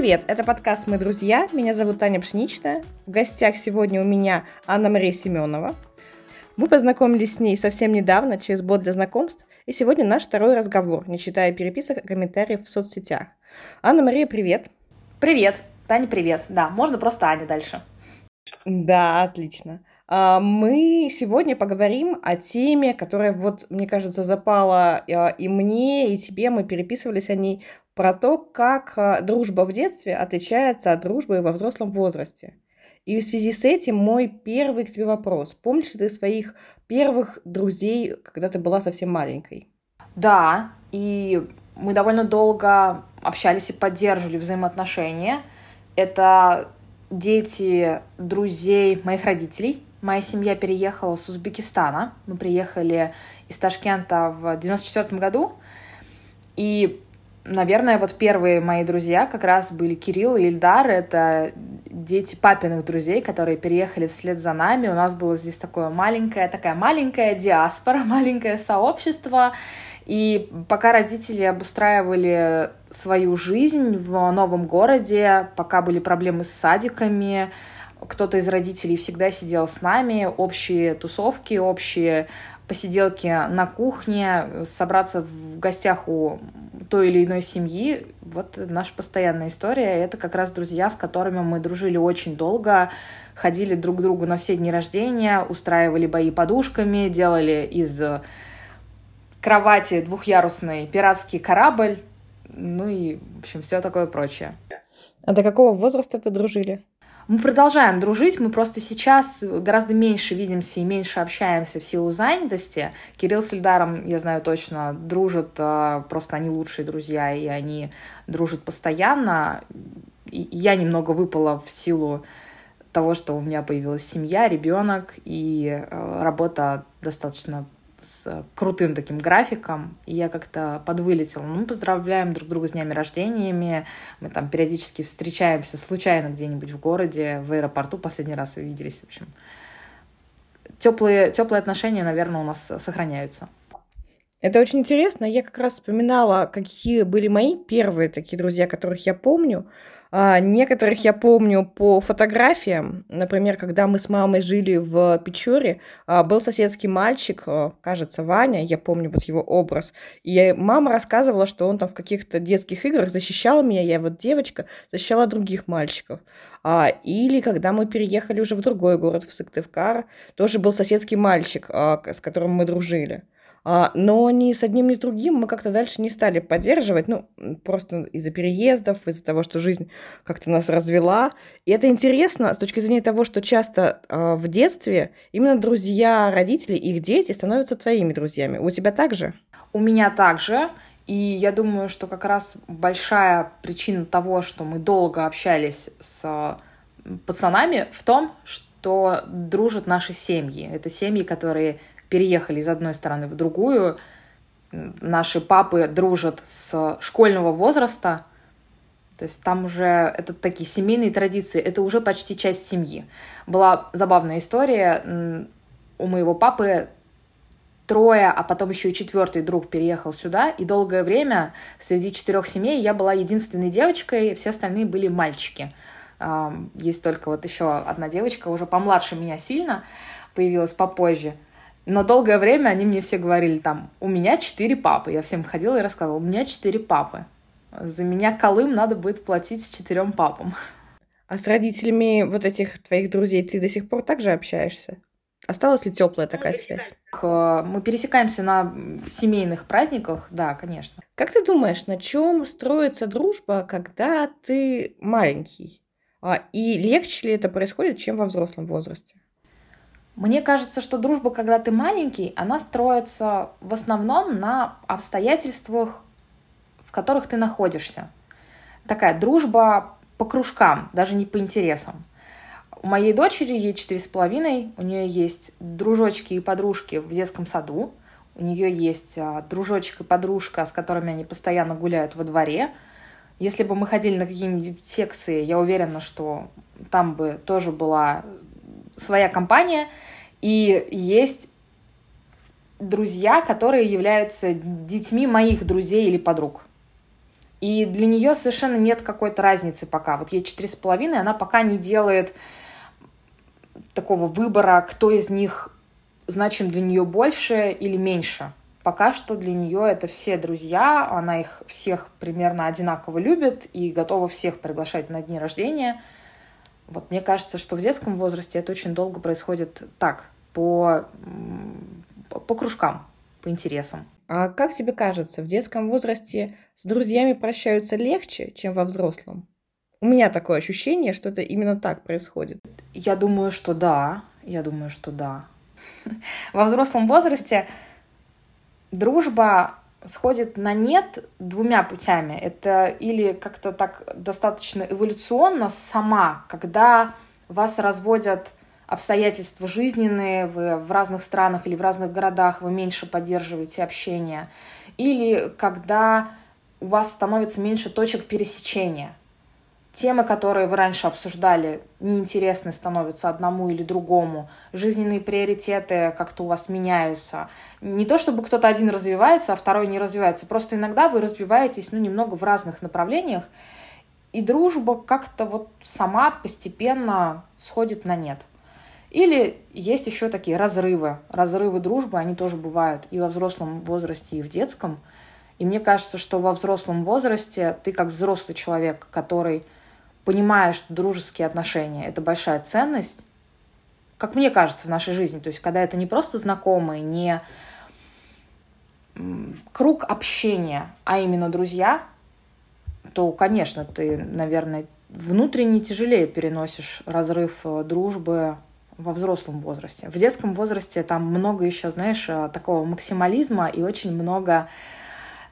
Привет, это подкаст «Мы друзья». Меня зовут Таня Пшеничная. В гостях сегодня у меня Анна-Мария Семенова. Мы познакомились с ней совсем недавно через бот для знакомств, и сегодня наш второй разговор, не считая переписок и комментариев в соцсетях. Анна-Мария, привет. Привет. Таня, привет. Да, можно просто Аня дальше. Да, отлично. А, мы сегодня поговорим о теме, которая, вот, мне кажется, запала а, и мне, и тебе. Мы переписывались о ней про то, как а, дружба в детстве отличается от дружбы во взрослом возрасте. И в связи с этим мой первый к тебе вопрос. Помнишь ли ты своих первых друзей, когда ты была совсем маленькой? Да, и мы довольно долго общались и поддерживали взаимоотношения. Это дети друзей моих родителей. Моя семья переехала с Узбекистана. Мы приехали из Ташкента в 94 году. И Наверное, вот первые мои друзья как раз были Кирилл и Ильдар. Это дети папиных друзей, которые переехали вслед за нами. У нас было здесь такое маленькое, такая маленькая диаспора, маленькое сообщество. И пока родители обустраивали свою жизнь в новом городе, пока были проблемы с садиками, кто-то из родителей всегда сидел с нами, общие тусовки, общие посиделки на кухне, собраться в гостях у той или иной семьи. Вот наша постоянная история. Это как раз друзья, с которыми мы дружили очень долго, ходили друг к другу на все дни рождения, устраивали бои подушками, делали из кровати двухъярусный пиратский корабль, ну и, в общем, все такое прочее. А до какого возраста вы дружили? Мы продолжаем дружить, мы просто сейчас гораздо меньше видимся и меньше общаемся в силу занятости. Кирилл с Ильдаром, я знаю точно, дружат, а, просто они лучшие друзья, и они дружат постоянно. я немного выпала в силу того, что у меня появилась семья, ребенок, и а, работа достаточно с крутым таким графиком, и я как-то подвылетела. Ну, поздравляем друг друга с днями рождениями, мы там периодически встречаемся случайно где-нибудь в городе, в аэропорту последний раз увиделись, в общем. Теплые, теплые отношения, наверное, у нас сохраняются. Это очень интересно. Я как раз вспоминала, какие были мои первые такие друзья, которых я помню. А, некоторых я помню по фотографиям. Например, когда мы с мамой жили в Печоре, а, был соседский мальчик, а, кажется, Ваня, я помню вот его образ. И мама рассказывала, что он там в каких-то детских играх защищал меня, я вот девочка, защищала других мальчиков. А, или когда мы переехали уже в другой город, в Сыктывкар, тоже был соседский мальчик, а, с которым мы дружили. А, но ни с одним, ни с другим мы как-то дальше не стали поддерживать, ну, просто из-за переездов, из-за того, что жизнь как-то нас развела. И это интересно с точки зрения того, что часто э, в детстве именно друзья родителей, их дети становятся твоими друзьями. У тебя так же? У меня также. И я думаю, что как раз большая причина того, что мы долго общались с пацанами, в том, что дружат наши семьи. Это семьи, которые переехали из одной страны в другую. Наши папы дружат с школьного возраста. То есть там уже это такие семейные традиции, это уже почти часть семьи. Была забавная история. У моего папы трое, а потом еще и четвертый друг переехал сюда, и долгое время среди четырех семей я была единственной девочкой, все остальные были мальчики. Есть только вот еще одна девочка, уже помладше меня сильно, появилась попозже. Но долгое время они мне все говорили там, у меня четыре папы. Я всем ходила и рассказывала, у меня четыре папы. За меня Колым надо будет платить с четырем папам. А с родителями вот этих твоих друзей ты до сих пор также общаешься? Осталась ли теплая такая связь? Мы пересекаемся на семейных праздниках, да, конечно. Как ты думаешь, на чем строится дружба, когда ты маленький? А, и легче ли это происходит, чем во взрослом возрасте? Мне кажется, что дружба, когда ты маленький, она строится в основном на обстоятельствах, в которых ты находишься. Такая дружба по кружкам, даже не по интересам. У моей дочери, ей четыре с половиной, у нее есть дружочки и подружки в детском саду, у нее есть а, дружочек и подружка, с которыми они постоянно гуляют во дворе. Если бы мы ходили на какие-нибудь секции, я уверена, что там бы тоже была своя компания, и есть друзья, которые являются детьми моих друзей или подруг. И для нее совершенно нет какой-то разницы пока. Вот ей четыре с половиной, она пока не делает такого выбора, кто из них значим для нее больше или меньше. Пока что для нее это все друзья, она их всех примерно одинаково любит и готова всех приглашать на дни рождения. Вот мне кажется, что в детском возрасте это очень долго происходит так, по, по кружкам, по интересам. А как тебе кажется, в детском возрасте с друзьями прощаются легче, чем во взрослом? У меня такое ощущение, что это именно так происходит. Я думаю, что да. Я думаю, что да. Во взрослом возрасте дружба сходит на нет двумя путями. Это или как-то так достаточно эволюционно сама, когда вас разводят обстоятельства жизненные, вы в разных странах или в разных городах, вы меньше поддерживаете общение, или когда у вас становится меньше точек пересечения темы, которые вы раньше обсуждали, неинтересны становятся одному или другому, жизненные приоритеты как-то у вас меняются. Не то чтобы кто-то один развивается, а второй не развивается, просто иногда вы развиваетесь ну, немного в разных направлениях, и дружба как-то вот сама постепенно сходит на нет. Или есть еще такие разрывы. Разрывы дружбы, они тоже бывают и во взрослом возрасте, и в детском. И мне кажется, что во взрослом возрасте ты как взрослый человек, который понимая, что дружеские отношения — это большая ценность, как мне кажется, в нашей жизни. То есть, когда это не просто знакомые, не круг общения, а именно друзья, то, конечно, ты, наверное, внутренне тяжелее переносишь разрыв э, дружбы во взрослом возрасте. В детском возрасте там много еще, знаешь, э, такого максимализма и очень много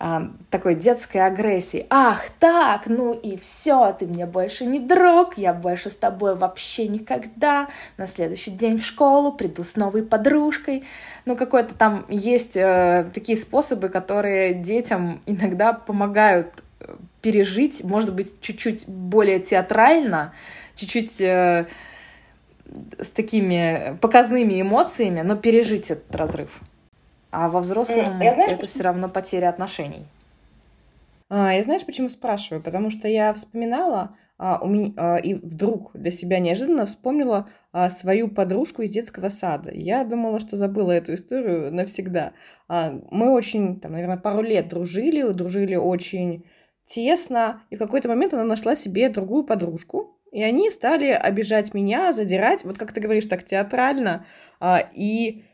а, такой детской агрессии. Ах, так, ну и все, ты мне больше не друг, я больше с тобой вообще никогда. На следующий день в школу приду с новой подружкой. Ну, какой-то там есть э, такие способы, которые детям иногда помогают э, пережить, может быть, чуть-чуть более театрально, чуть-чуть э, с такими показными эмоциями, но пережить этот разрыв. А во взрослом я знаешь, это все равно потеря отношений. А, я знаешь, почему спрашиваю? Потому что я вспоминала а, у меня, а, и вдруг для себя неожиданно вспомнила а, свою подружку из детского сада. Я думала, что забыла эту историю навсегда. А, мы очень, там, наверное, пару лет дружили, дружили очень тесно, и в какой-то момент она нашла себе другую подружку, и они стали обижать меня, задирать, вот как ты говоришь, так театрально, а, и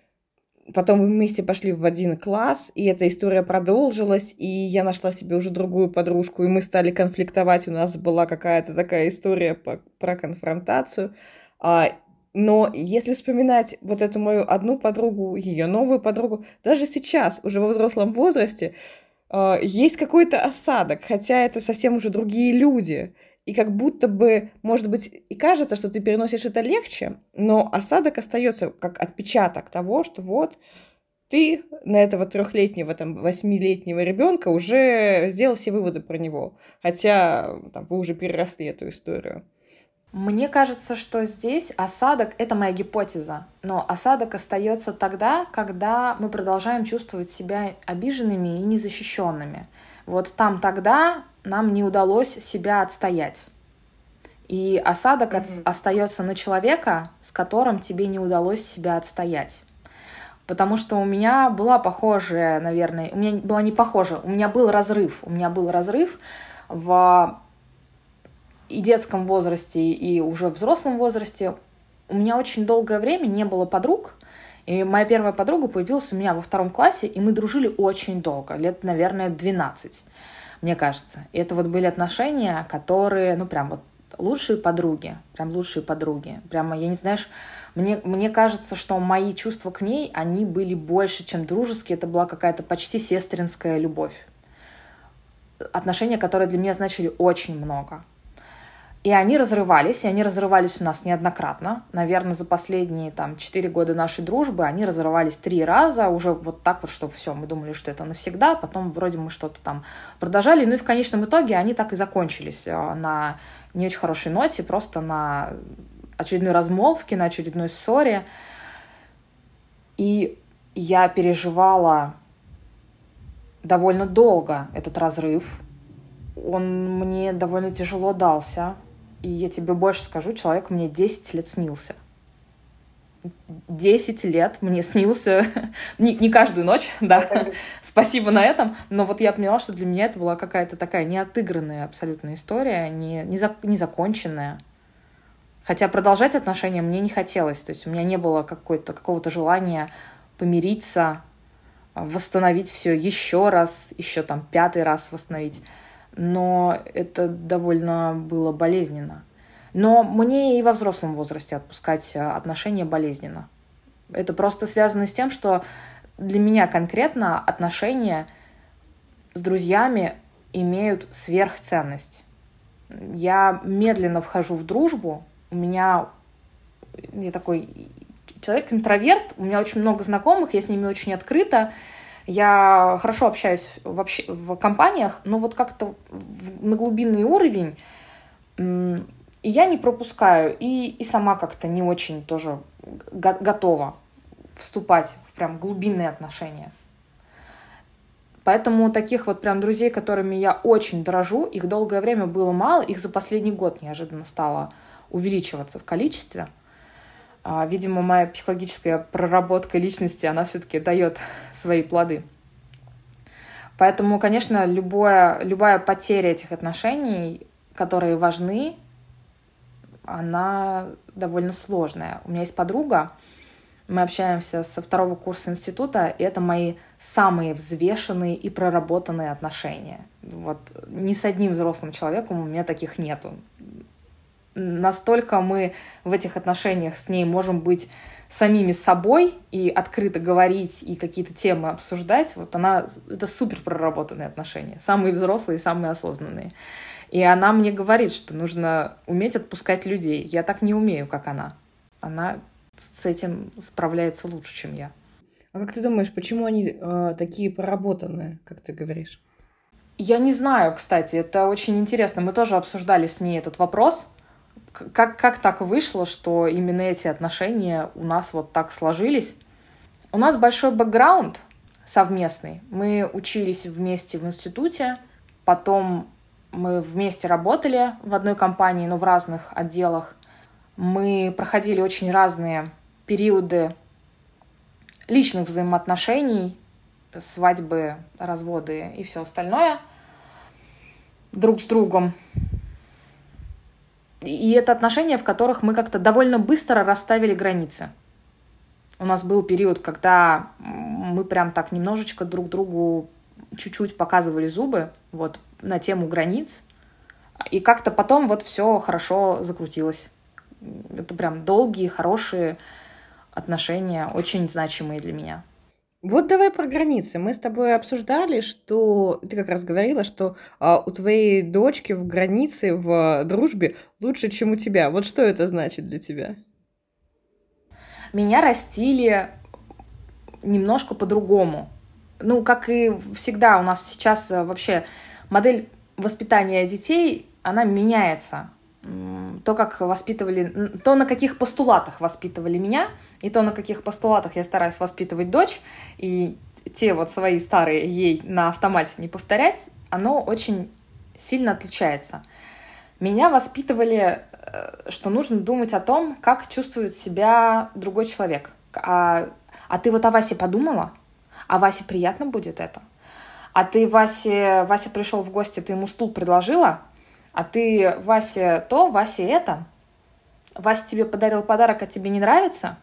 Потом мы вместе пошли в один класс, и эта история продолжилась, и я нашла себе уже другую подружку, и мы стали конфликтовать. У нас была какая-то такая история по, про конфронтацию. А, но если вспоминать вот эту мою одну подругу, ее новую подругу, даже сейчас, уже во взрослом возрасте, а, есть какой-то осадок, хотя это совсем уже другие люди. И как будто бы, может быть, и кажется, что ты переносишь это легче, но осадок остается как отпечаток того, что вот ты на этого трехлетнего, там, восьмилетнего ребенка уже сделал все выводы про него. Хотя там, вы уже переросли эту историю. Мне кажется, что здесь осадок — это моя гипотеза, но осадок остается тогда, когда мы продолжаем чувствовать себя обиженными и незащищенными. Вот там тогда нам не удалось себя отстоять. И осадок mm-hmm. от, остается на человека, с которым тебе не удалось себя отстоять. Потому что у меня была похожая, наверное, у меня была не похожа, у меня был разрыв. У меня был разрыв в и детском возрасте, и уже взрослом возрасте. У меня очень долгое время не было подруг, и моя первая подруга появилась у меня во втором классе, и мы дружили очень долго, лет, наверное, 12 мне кажется. И это вот были отношения, которые, ну, прям вот лучшие подруги, прям лучшие подруги. Прямо, я не знаешь, мне, мне кажется, что мои чувства к ней, они были больше, чем дружеские. Это была какая-то почти сестринская любовь. Отношения, которые для меня значили очень много. И они разрывались, и они разрывались у нас неоднократно. Наверное, за последние там четыре года нашей дружбы они разрывались три раза, уже вот так вот, что все, мы думали, что это навсегда, потом вроде мы что-то там продолжали, ну и в конечном итоге они так и закончились э, на не очень хорошей ноте, просто на очередной размолвке, на очередной ссоре. И я переживала довольно долго этот разрыв, он мне довольно тяжело дался. И я тебе больше скажу, человек мне 10 лет снился. 10 лет мне снился, не, не каждую ночь, да, спасибо на этом, но вот я поняла, что для меня это была какая-то такая неотыгранная абсолютно история, не, не, за, не законченная. Хотя продолжать отношения мне не хотелось, то есть у меня не было какой-то, какого-то желания помириться, восстановить все еще раз, еще там пятый раз восстановить. Но это довольно было болезненно. Но мне и во взрослом возрасте отпускать э, отношения болезненно. Это просто связано с тем, что для меня конкретно отношения с друзьями имеют сверхценность. Я медленно вхожу в дружбу, у меня я такой человек-интроверт, у меня очень много знакомых, я с ними очень открыта, я хорошо общаюсь вообще в компаниях, но вот как-то на глубинный уровень я не пропускаю, и, и сама как-то не очень тоже го- готова вступать в прям глубинные отношения. Поэтому таких вот прям друзей, которыми я очень дорожу, их долгое время было мало, их за последний год неожиданно стало увеличиваться в количестве. А, видимо, моя психологическая проработка личности, она все-таки дает свои плоды. Поэтому, конечно, любое, любая потеря этих отношений, которые важны, она довольно сложная. У меня есть подруга, мы общаемся со второго курса института, и это мои самые взвешенные и проработанные отношения. Вот ни с одним взрослым человеком у меня таких нету. Настолько мы в этих отношениях с ней можем быть самими собой и открыто говорить и какие-то темы обсуждать. Вот она, это супер проработанные отношения, самые взрослые и самые осознанные. И она мне говорит, что нужно уметь отпускать людей. Я так не умею, как она. Она с этим справляется лучше, чем я. А как ты думаешь, почему они э, такие проработанные, как ты говоришь? Я не знаю, кстати, это очень интересно. Мы тоже обсуждали с ней этот вопрос. Как, как так вышло, что именно эти отношения у нас вот так сложились? У нас большой бэкграунд совместный. Мы учились вместе в институте, потом мы вместе работали в одной компании, но в разных отделах. Мы проходили очень разные периоды личных взаимоотношений, свадьбы, разводы и все остальное друг с другом. И это отношения, в которых мы как-то довольно быстро расставили границы. У нас был период, когда мы прям так немножечко друг другу чуть-чуть показывали зубы, вот, на тему границ, и как-то потом вот все хорошо закрутилось. Это прям долгие, хорошие отношения, очень значимые для меня. Вот давай про границы. Мы с тобой обсуждали, что ты как раз говорила, что а, у твоей дочки в границе в дружбе лучше, чем у тебя. Вот что это значит для тебя? Меня растили немножко по-другому. Ну, как и всегда у нас сейчас э, вообще модель воспитания детей, она меняется. То, как воспитывали, то, на каких постулатах воспитывали меня, и то, на каких постулатах я стараюсь воспитывать дочь, и те вот свои старые ей на автомате не повторять, оно очень сильно отличается. Меня воспитывали, э, что нужно думать о том, как чувствует себя другой человек. А, а ты вот о Васе подумала? А Васе приятно будет это? а ты Васе, Вася пришел в гости, ты ему стул предложила, а ты Васе то, Васе это, Вася тебе подарил подарок, а тебе не нравится,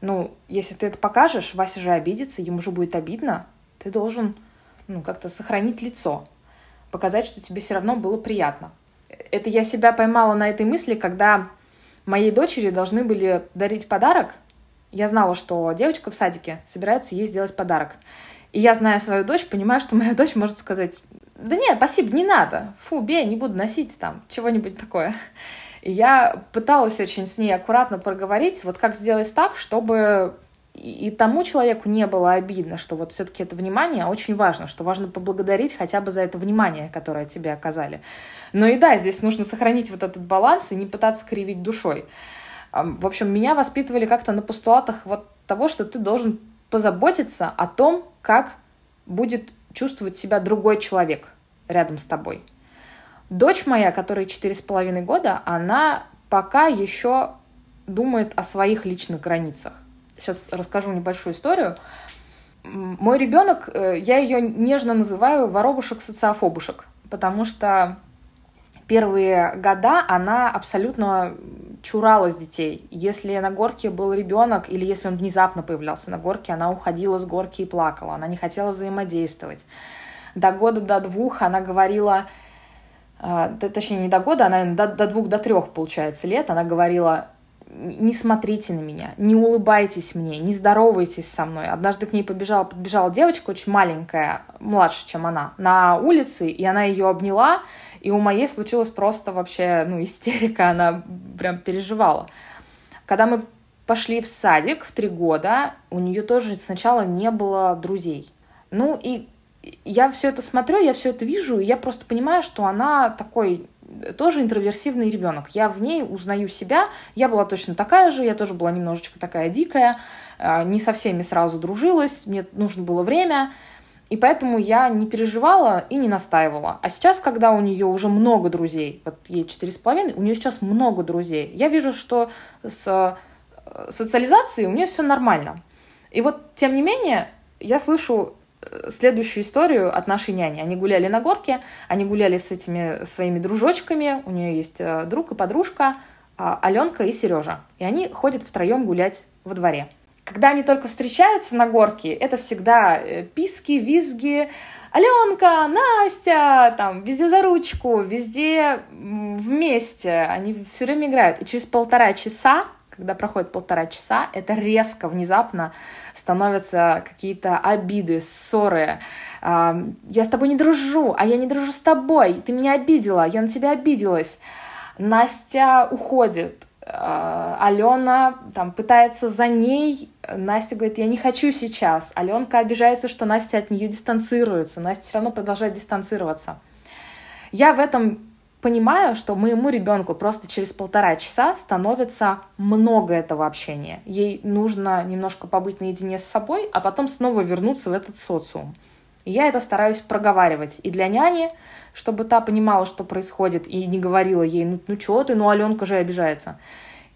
ну, если ты это покажешь, Вася же обидится, ему же будет обидно, ты должен, ну, как-то сохранить лицо, показать, что тебе все равно было приятно. Это я себя поймала на этой мысли, когда моей дочери должны были дарить подарок. Я знала, что девочка в садике собирается ей сделать подарок. И я, зная свою дочь, понимаю, что моя дочь может сказать, да нет, спасибо, не надо, фу, бей, не буду носить там, чего-нибудь такое. И я пыталась очень с ней аккуратно проговорить, вот как сделать так, чтобы и тому человеку не было обидно, что вот все-таки это внимание очень важно, что важно поблагодарить хотя бы за это внимание, которое тебе оказали. Но и да, здесь нужно сохранить вот этот баланс и не пытаться кривить душой. В общем, меня воспитывали как-то на постулатах вот того, что ты должен позаботиться о том, как будет чувствовать себя другой человек рядом с тобой. Дочь моя, которой четыре с половиной года, она пока еще думает о своих личных границах. Сейчас расскажу небольшую историю. Мой ребенок, э, я ее нежно называю воробушек-социофобушек, потому что первые года она абсолютно чуралась детей. Если на горке был ребенок или если он внезапно появлялся на горке, она уходила с горки и плакала, она не хотела взаимодействовать. До года, до двух она говорила, э, точнее не до года, она до, до двух, до трех, получается, лет, она говорила, не смотрите на меня, не улыбайтесь мне, не здоровайтесь со мной. Однажды к ней побежала, подбежала девочка очень маленькая, младше, чем она, на улице, и она ее обняла, и у моей случилась просто вообще, ну, истерика, она прям переживала. Когда мы пошли в садик в три года, у нее тоже сначала не было друзей. Ну и я все это смотрю, я все это вижу, и я просто понимаю, что она такой тоже интроверсивный ребенок. Я в ней узнаю себя. Я была точно такая же, я тоже была немножечко такая дикая, а, не со всеми сразу дружилась, мне нужно было время. И поэтому я не переживала и не настаивала. А сейчас, когда у нее уже много друзей, вот ей четыре с половиной, у нее сейчас много друзей, я вижу, что с э, социализацией у нее все нормально. И вот, тем не менее, я слышу следующую историю от нашей няни. Они гуляли на горке, они гуляли с этими своими дружочками, у нее есть э, друг и подружка, а, Аленка и Сережа. И они ходят втроем гулять во дворе. Когда они только встречаются на горке, это всегда э, писки, визги, Аленка, Настя, там, везде за ручку, везде вместе. Они все время играют. И через полтора часа когда проходит полтора часа, это резко, внезапно становятся какие-то обиды, ссоры. Я с тобой не дружу, а я не дружу с тобой, ты меня обидела, я на тебя обиделась. Настя уходит, а, Алена там пытается за ней, Настя говорит, я не хочу сейчас. Аленка обижается, что Настя от нее дистанцируется, Настя все равно продолжает дистанцироваться. Я в этом понимаю, что моему ребенку просто через полтора часа становится много этого общения. Ей нужно немножко побыть наедине с собой, а потом снова вернуться в этот социум. И я это стараюсь проговаривать и для няни, чтобы та понимала, что происходит, и не говорила ей, ну, ну что ты, ну Аленка же обижается.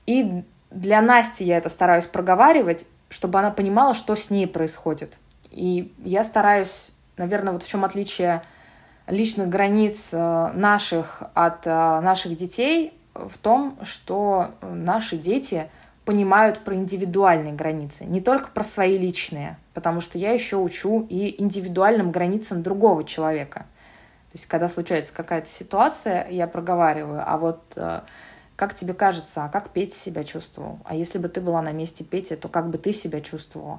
И для Насти я это стараюсь проговаривать, чтобы она понимала, что с ней происходит. И я стараюсь, наверное, вот в чем отличие личных границ э, наших от э, наших детей в том, что наши дети понимают про индивидуальные границы, не только про свои личные, потому что я еще учу и индивидуальным границам другого человека. То есть, когда случается какая-то ситуация, я проговариваю, а вот э, как тебе кажется, а как Петя себя чувствовал? А если бы ты была на месте Пети, то как бы ты себя чувствовала?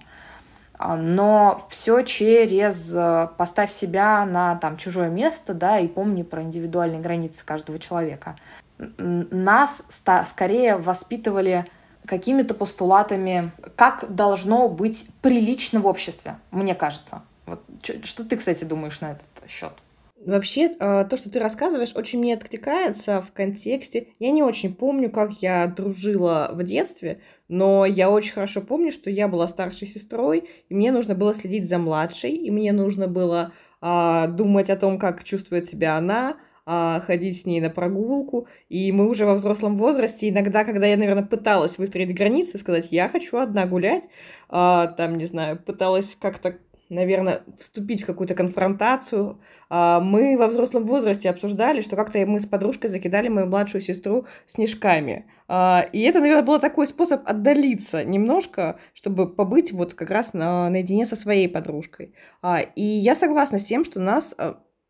А, но все через э, поставь себя на там чужое место, да, и помни про индивидуальные границы каждого человека. Нас скорее воспитывали какими-то постулатами, как должно быть прилично в обществе, мне кажется. Вот, что ты, кстати, думаешь на этот счет? Вообще, а, то, что ты рассказываешь, очень мне откликается в контексте. Я не очень помню, как я дружила в детстве, но я очень хорошо помню, что я была старшей сестрой, и мне нужно было следить за младшей, и мне нужно было а, думать о том, как чувствует себя она, а, ходить с ней на прогулку. И мы уже во взрослом возрасте, иногда, когда я, наверное, пыталась выстроить границы, сказать, я хочу одна гулять, а, там, не знаю, пыталась как-то наверное, вступить в какую-то конфронтацию. А, мы во взрослом возрасте обсуждали, что как-то мы с подружкой закидали мою младшую сестру снежками. А, и это, наверное, был такой способ отдалиться немножко, чтобы побыть вот как раз на, наедине со своей подружкой. А, и я согласна с тем, что нас,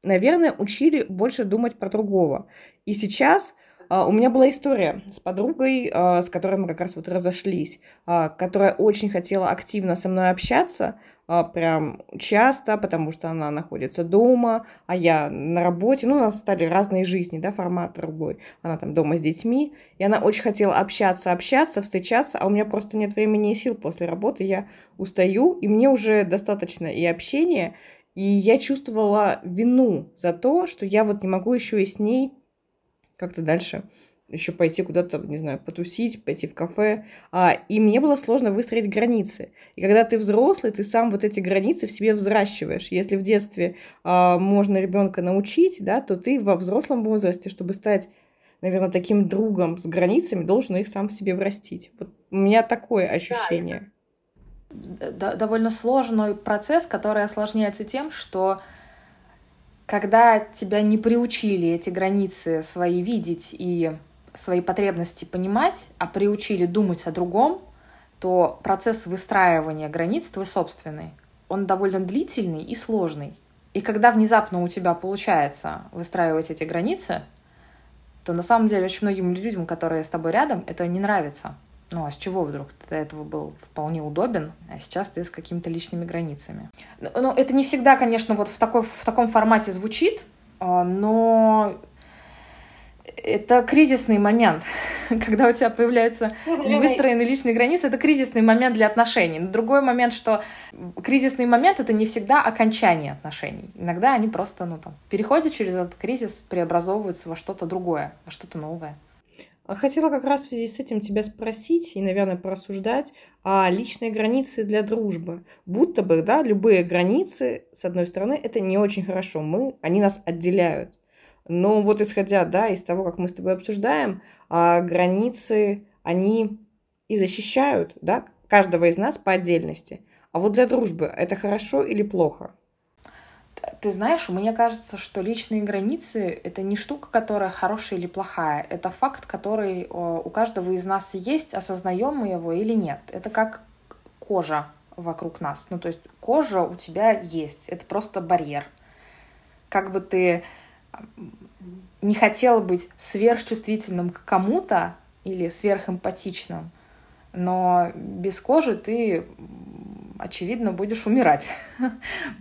наверное, учили больше думать про другого. И сейчас у меня была история с подругой, с которой мы как раз вот разошлись, которая очень хотела активно со мной общаться, а, прям часто, потому что она находится дома, а я на работе. Ну, у нас стали разные жизни, да, формат другой. Она там дома с детьми, и она очень хотела общаться, общаться, встречаться, а у меня просто нет времени и сил после работы. Я устаю, и мне уже достаточно и общения, и я чувствовала вину за то, что я вот не могу еще и с ней как-то дальше еще пойти куда-то, не знаю, потусить, пойти в кафе. А, и мне было сложно выстроить границы. И когда ты взрослый, ты сам вот эти границы в себе взращиваешь. Если в детстве а, можно ребенка научить, да, то ты во взрослом возрасте, чтобы стать, наверное, таким другом с границами, должен их сам в себе врастить. Вот у меня такое ощущение. Да, довольно сложный процесс, который осложняется тем, что когда тебя не приучили эти границы свои видеть и свои потребности понимать, а приучили думать о другом, то процесс выстраивания границ твой собственный, он довольно длительный и сложный. И когда внезапно у тебя получается выстраивать эти границы, то на самом деле очень многим людям, которые с тобой рядом, это не нравится. Ну а с чего вдруг ты до этого был вполне удобен, а сейчас ты с какими-то личными границами? Ну, это не всегда, конечно, вот в, такой, в таком формате звучит, а, но это кризисный момент, когда у тебя появляются выстроенные личные границы, это кризисный момент для отношений. другой момент, что кризисный момент это не всегда окончание отношений. Иногда они просто ну, там, переходят через этот кризис, преобразовываются во что-то другое, во что-то новое. А хотела как раз в связи с этим тебя спросить и, наверное, порассуждать о личной границе для дружбы. Будто бы, да, любые границы, с одной стороны, это не очень хорошо. Мы, они нас отделяют. Но вот исходя, да, из того, как мы с тобой обсуждаем, а, границы, они и защищают, да, каждого из нас по отдельности. А вот для дружбы это хорошо или плохо? Ты знаешь, мне кажется, что личные границы — это не штука, которая хорошая или плохая. Это факт, который у каждого из нас есть, осознаем мы его или нет. Это как кожа вокруг нас. Ну, то есть кожа у тебя есть. Это просто барьер. Как бы ты не хотела быть сверхчувствительным к кому-то или сверхэмпатичным, но без кожи ты, очевидно, будешь умирать,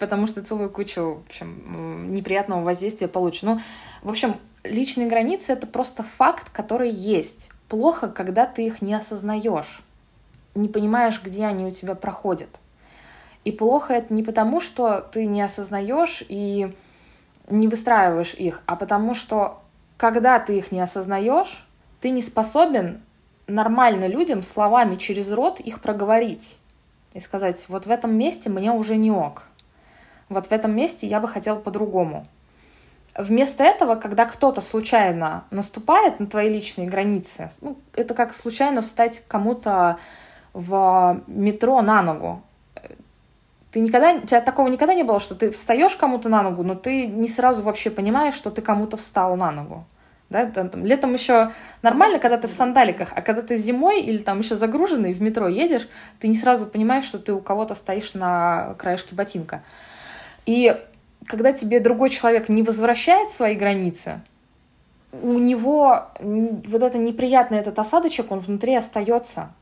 потому что целую кучу в общем, неприятного воздействия получишь. Ну, в общем, личные границы — это просто факт, который есть. Плохо, когда ты их не осознаешь, не понимаешь, где они у тебя проходят. И плохо это не потому, что ты не осознаешь и не выстраиваешь их, а потому что когда ты их не осознаешь, ты не способен нормально людям словами через рот их проговорить и сказать, вот в этом месте мне уже не ок, вот в этом месте я бы хотел по-другому. Вместо этого, когда кто-то случайно наступает на твои личные границы, ну, это как случайно встать кому-то в метро на ногу. Ты никогда, у тебя такого никогда не было, что ты встаешь кому-то на ногу, но ты не сразу вообще понимаешь, что ты кому-то встал на ногу. Да, там, там, летом еще нормально, когда ты в сандаликах, а когда ты зимой или там еще загруженный в метро едешь, ты не сразу понимаешь, что ты у кого-то стоишь на краешке ботинка. И когда тебе другой человек не возвращает свои границы, у него вот это неприятный этот осадочек, он внутри остается,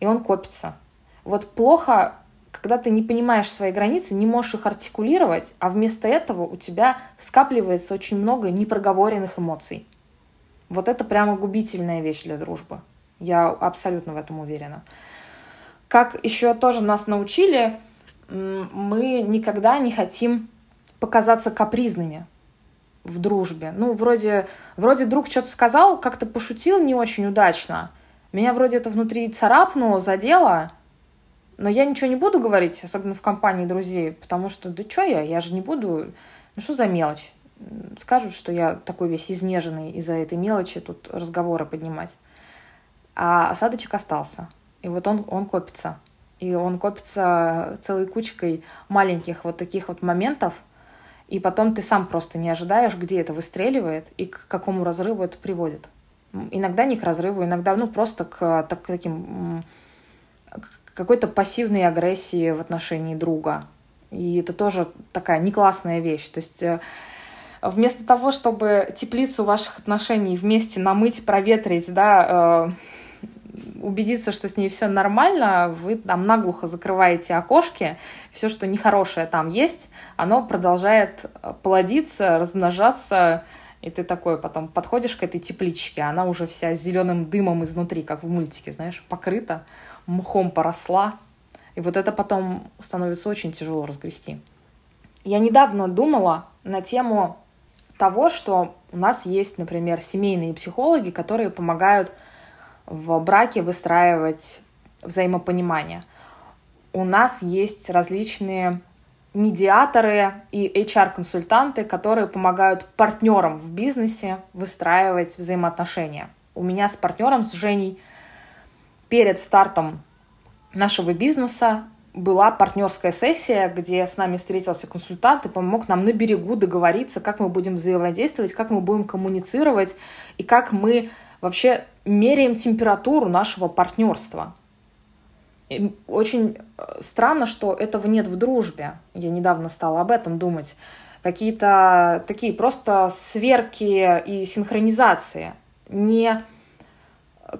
и он копится. Вот плохо когда ты не понимаешь свои границы, не можешь их артикулировать, а вместо этого у тебя скапливается очень много непроговоренных эмоций. Вот это прямо губительная вещь для дружбы. Я абсолютно в этом уверена. Как еще тоже нас научили, мы никогда не хотим показаться капризными в дружбе. Ну, вроде, вроде друг что-то сказал, как-то пошутил не очень удачно. Меня вроде это внутри царапнуло, задело, но я ничего не буду говорить, особенно в компании друзей, потому что, да что я, я же не буду, ну что за мелочь? Скажут, что я такой весь изнеженный из-за этой мелочи тут разговоры поднимать. А осадочек остался. И вот он, он копится. И он копится целой кучкой маленьких вот таких вот моментов, и потом ты сам просто не ожидаешь, где это выстреливает и к какому разрыву это приводит. Иногда не к разрыву, иногда ну просто к, так, таким какой-то пассивной агрессии в отношении друга. И это тоже такая не классная вещь. То есть э, вместо того, чтобы теплицу ваших отношений вместе намыть, проветрить, да, э, убедиться, что с ней все нормально, вы там наглухо закрываете окошки, все, что нехорошее там есть, оно продолжает э, плодиться, размножаться, и ты такой потом подходишь к этой тепличке, она уже вся зеленым дымом изнутри, как в мультике, знаешь, покрыта мхом поросла. И вот это потом становится очень тяжело разгрести. Я недавно думала на тему того, что У нас есть, например, семейные психологи, которые помогают в браке выстраивать взаимопонимание. У нас есть различные медиаторы и HR-консультанты, которые помогают партнерам в бизнесе выстраивать взаимоотношения. У меня с партнером, с Женей, перед стартом нашего бизнеса была партнерская сессия, где с нами встретился консультант и помог нам на берегу договориться, как мы будем взаимодействовать, как мы будем коммуницировать и как мы вообще меряем температуру нашего партнерства. И очень э, странно, что этого нет в дружбе. Я недавно стала об этом думать. Какие-то такие просто сверки и синхронизации. Не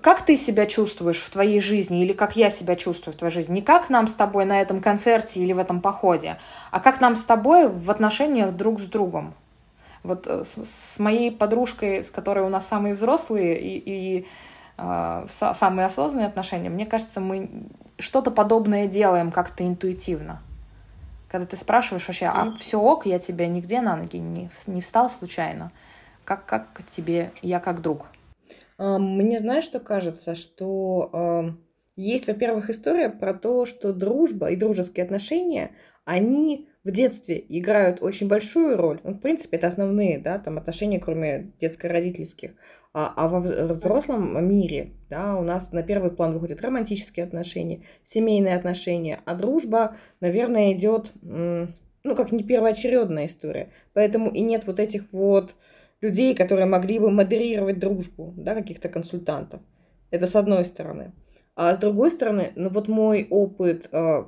как ты себя чувствуешь в твоей жизни или как я себя чувствую в твоей жизни. Не как нам с тобой на этом концерте или в этом походе, а как нам с тобой в отношениях друг с другом. Вот э, с, с моей подружкой, с которой у нас самые взрослые и, и э, самые осознанные отношения, мне кажется, мы что-то подобное делаем как-то интуитивно. Когда ты спрашиваешь вообще, а все ок, я тебя нигде на ноги не, не встал случайно, как, как тебе, я как друг. Мне знаешь, что кажется, что есть, во-первых, история про то, что дружба и дружеские отношения, они в детстве играют очень большую роль. Ну, в принципе, это основные, да, там отношения, кроме детско-родительских. А, а во взрослом мире, да, у нас на первый план выходят романтические отношения, семейные отношения, а дружба, наверное, идет, ну, как не первоочередная история. Поэтому и нет вот этих вот людей, которые могли бы модерировать дружбу, да, каких-то консультантов. Это с одной стороны. А с другой стороны, ну вот мой опыт э,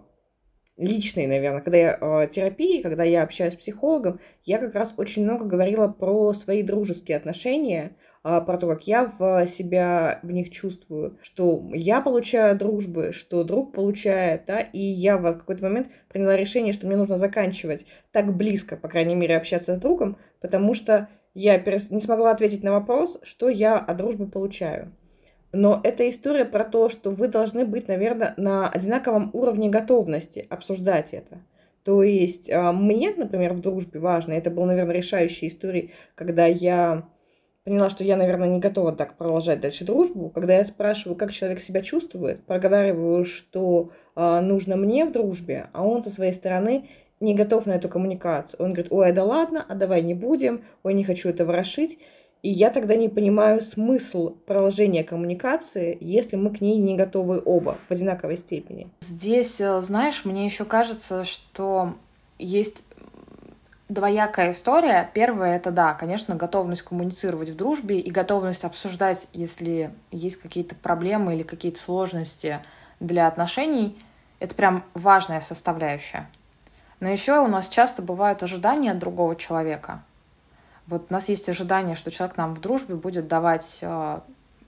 личный, наверное, когда я э, терапии, когда я общаюсь с психологом, я как раз очень много говорила про свои дружеские отношения, э, про то, как я в себя в них чувствую, что я получаю дружбы, что друг получает, да, и я в какой-то момент приняла решение, что мне нужно заканчивать так близко, по крайней мере, общаться с другом, потому что я не смогла ответить на вопрос, что я от дружбы получаю. Но это история про то, что вы должны быть, наверное, на одинаковом уровне готовности обсуждать это. То есть а, мне, например, в дружбе важно, это был, наверное, решающей историей, когда я поняла, что я, наверное, не готова так продолжать дальше дружбу. Когда я спрашиваю, как человек себя чувствует, проговариваю, что э, нужно мне в дружбе, а он со своей стороны не готов на эту коммуникацию. Он говорит, ой, да ладно, а давай не будем, ой, не хочу это ворошить. И я тогда не понимаю смысл продолжения коммуникации, если мы к ней не готовы оба в одинаковой степени. Здесь, э, знаешь, мне еще кажется, что есть двоякая история. Первая это да, конечно, готовность коммуницировать в дружбе и готовность обсуждать, если есть какие-то проблемы или какие-то сложности для отношений. Это прям важная составляющая. Но еще у нас часто бывают ожидания от другого человека. Вот у нас есть ожидание, что человек нам в дружбе будет давать э,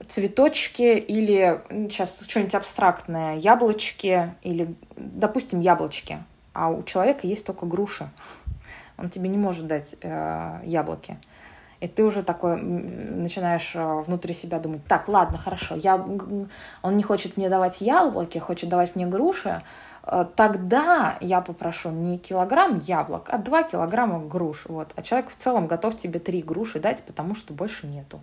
цветочки или сейчас что-нибудь абстрактное, яблочки или, допустим, яблочки. А у человека есть только груши. Он тебе не может дать э, яблоки. И ты уже такой начинаешь э, внутри себя думать, так, ладно, хорошо, я... он не хочет мне давать яблоки, хочет давать мне груши, тогда я попрошу не килограмм яблок, а два килограмма груш. Вот. А человек в целом готов тебе три груши дать, потому что больше нету.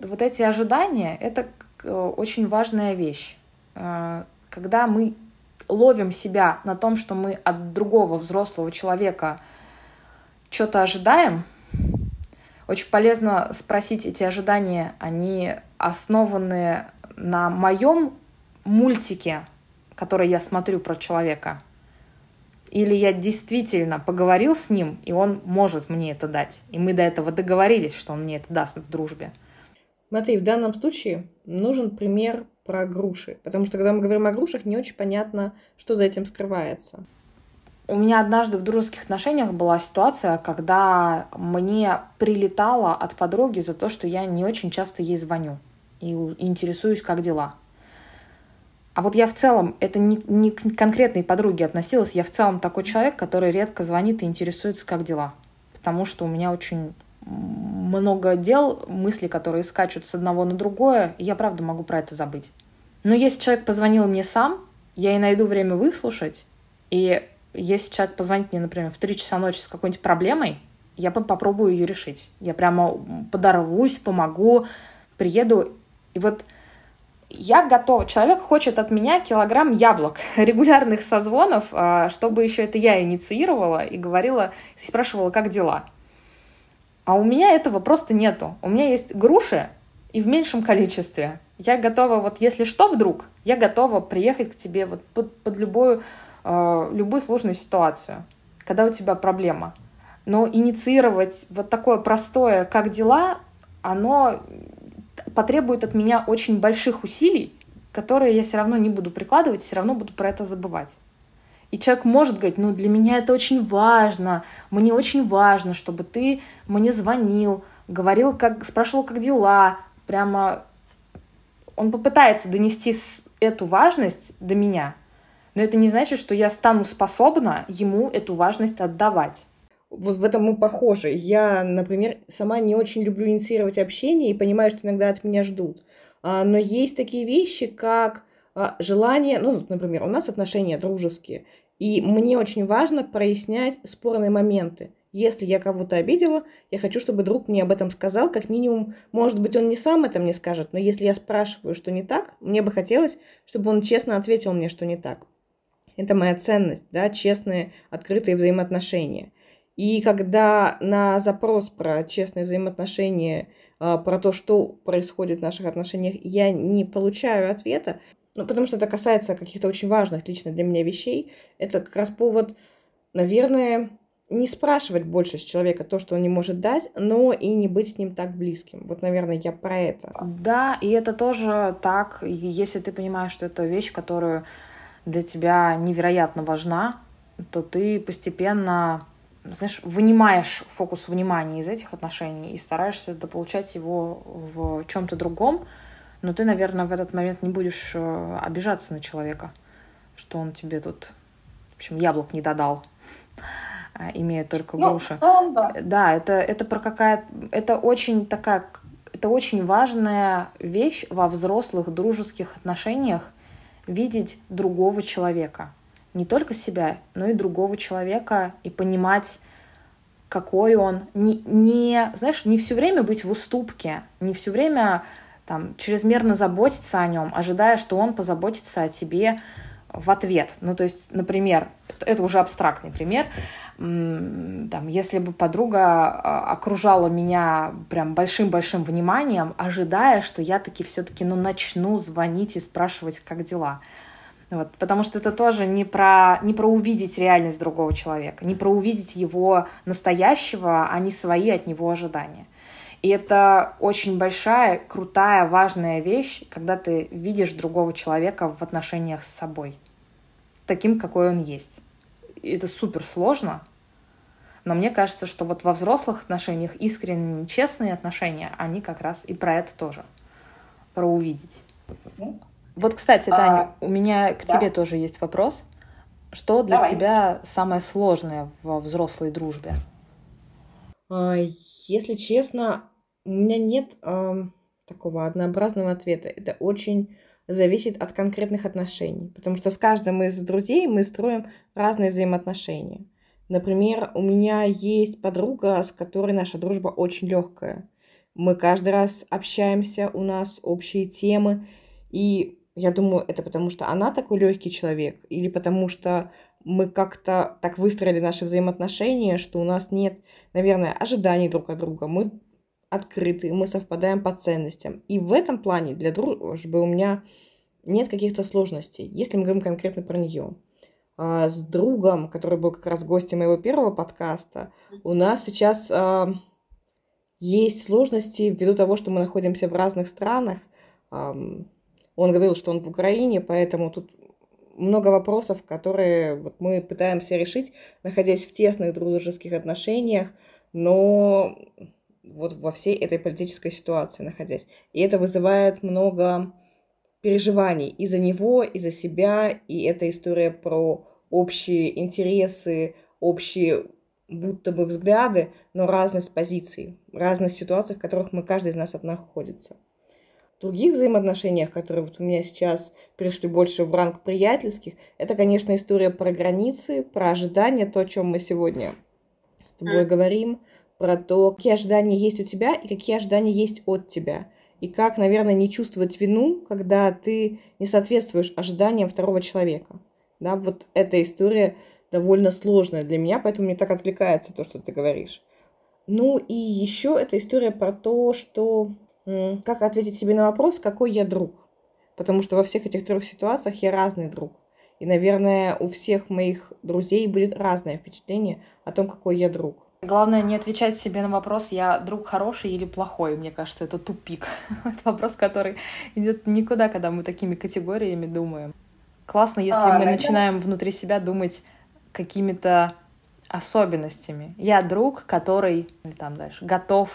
Вот эти ожидания — это э, очень важная вещь. Э, когда мы ловим себя на том, что мы от другого взрослого человека что-то ожидаем, очень полезно спросить, эти ожидания, они основаны на моем мультике, который я смотрю про человека. Или я действительно поговорил с ним, и он может мне это дать. И мы до этого договорились, что он мне это даст в дружбе. Смотри, в данном случае нужен пример про груши. Потому что, когда мы говорим о грушах, не очень понятно, что за этим скрывается. У меня однажды в дружеских отношениях была ситуация, когда мне прилетало от подруги за то, что я не очень часто ей звоню и интересуюсь, как дела. А вот я в целом, это не, не к конкретной подруге относилась, я в целом такой человек, который редко звонит и интересуется, как дела. Потому что у меня очень много дел, мысли, которые скачут с одного на другое, и я правда могу про это забыть. Но если человек позвонил мне сам, я и найду время выслушать, и если человек позвонит мне, например, в 3 часа ночи с какой-нибудь проблемой, я попробую ее решить. Я прямо подорвусь, помогу, приеду. И вот я готова. Человек хочет от меня килограмм яблок, регулярных созвонов, а, чтобы еще это я инициировала и говорила, спрашивала, как дела. А у меня этого просто нету. У меня есть груши и в меньшем количестве. Я готова, вот если что вдруг, я готова приехать к тебе вот под, под любую, э, любую сложную ситуацию, когда у тебя проблема. Но инициировать вот такое простое, как дела, оно потребует от меня очень больших усилий, которые я все равно не буду прикладывать, все равно буду про это забывать. И человек может говорить, ну для меня это очень важно, мне очень важно, чтобы ты мне звонил, говорил, как, спрашивал, как дела, прямо он попытается донести эту важность до меня, но это не значит, что я стану способна ему эту важность отдавать. Вот в этом мы похожи. Я, например, сама не очень люблю инициировать общение и понимаю, что иногда от меня ждут. А, но есть такие вещи, как а, желание, ну, например, у нас отношения дружеские, и мне очень важно прояснять спорные моменты. Если я кого-то обидела, я хочу, чтобы друг мне об этом сказал. Как минимум, может быть, он не сам это мне скажет, но если я спрашиваю, что не так, мне бы хотелось, чтобы он честно ответил мне, что не так. Это моя ценность, да, честные, открытые взаимоотношения. И когда на запрос про честные взаимоотношения, а, про то, что происходит в наших отношениях, я не получаю ответа, ну, потому что это касается каких-то очень важных лично для меня вещей, это как раз повод, наверное, не спрашивать больше с человека то, что он не может дать, но и не быть с ним так близким. Вот, наверное, я про это. Да, и это тоже так, если ты понимаешь, что это вещь, которая для тебя невероятно важна, то ты постепенно, знаешь, вынимаешь фокус внимания из этих отношений и стараешься дополучать его в чем-то другом, но ты, наверное, в этот момент не будешь э, обижаться на человека, что он тебе тут, в общем, яблок не додал. А, имея только ну, груши. Ну, да. да, это, это про какая это очень такая, это очень важная вещь во взрослых дружеских отношениях видеть другого человека. Не только себя, но и другого человека и понимать, какой он. Не, не, знаешь, не все время быть в уступке, не все время там, чрезмерно заботиться о нем, ожидая, что он позаботится о тебе в ответ. Ну, то есть, например, это уже абстрактный пример, там, если бы подруга а, окружала меня прям большим-большим вниманием, ожидая, что я таки все-таки ну, начну звонить и спрашивать, как дела. Вот, потому что это тоже не про, не про увидеть реальность другого человека, не про увидеть его настоящего, а не свои от него ожидания. И это очень большая, крутая, важная вещь, когда ты видишь другого человека в отношениях с собой, таким, какой он есть это супер сложно, но мне кажется, что вот во взрослых отношениях искренние, честные отношения, они как раз и про это тоже, про увидеть. Вот, кстати, Таня, а, у меня к да? тебе тоже есть вопрос. Что для Давай. тебя самое сложное во взрослой дружбе? А, если честно, у меня нет э, такого однообразного ответа. Это очень зависит от конкретных отношений, потому что с каждым из друзей мы строим разные взаимоотношения. Например, у меня есть подруга, с которой наша дружба очень легкая. Мы каждый раз общаемся, у нас общие темы, и я думаю, это потому что она такой легкий человек, или потому что мы как-то так выстроили наши взаимоотношения, что у нас нет, наверное, ожиданий друг от друга. Мы открыты, мы совпадаем по ценностям. И в этом плане для дружбы у меня нет каких-то сложностей, если мы говорим конкретно про нее. А с другом, который был как раз гостем моего первого подкаста, у нас сейчас а, есть сложности ввиду того, что мы находимся в разных странах. А, он говорил, что он в Украине, поэтому тут много вопросов, которые вот мы пытаемся решить, находясь в тесных дружеских отношениях, но вот во всей этой политической ситуации находясь. И это вызывает много переживаний и за него, и за себя, и это история про общие интересы, общие будто бы взгляды, но разность позиций, разность ситуаций, в которых мы, каждый из нас находится. Других взаимоотношениях, которые вот у меня сейчас перешли больше в ранг приятельских, это, конечно, история про границы, про ожидания, то, о чем мы сегодня с тобой mm. говорим, про то, какие ожидания есть у тебя и какие ожидания есть от тебя. И как, наверное, не чувствовать вину, когда ты не соответствуешь ожиданиям второго человека. Да, вот эта история довольно сложная для меня, поэтому мне так отвлекается то, что ты говоришь. Ну и еще эта история про то, что как ответить себе на вопрос, какой я друг. Потому что во всех этих трех ситуациях я разный друг. И, наверное, у всех моих друзей будет разное впечатление о том, какой я друг. Главное не отвечать себе на вопрос, я друг хороший или плохой. Мне кажется, это тупик. это вопрос, который идет никуда, когда мы такими категориями думаем. Классно, если а, мы это... начинаем внутри себя думать какими-то особенностями. Я друг, который, или там дальше, готов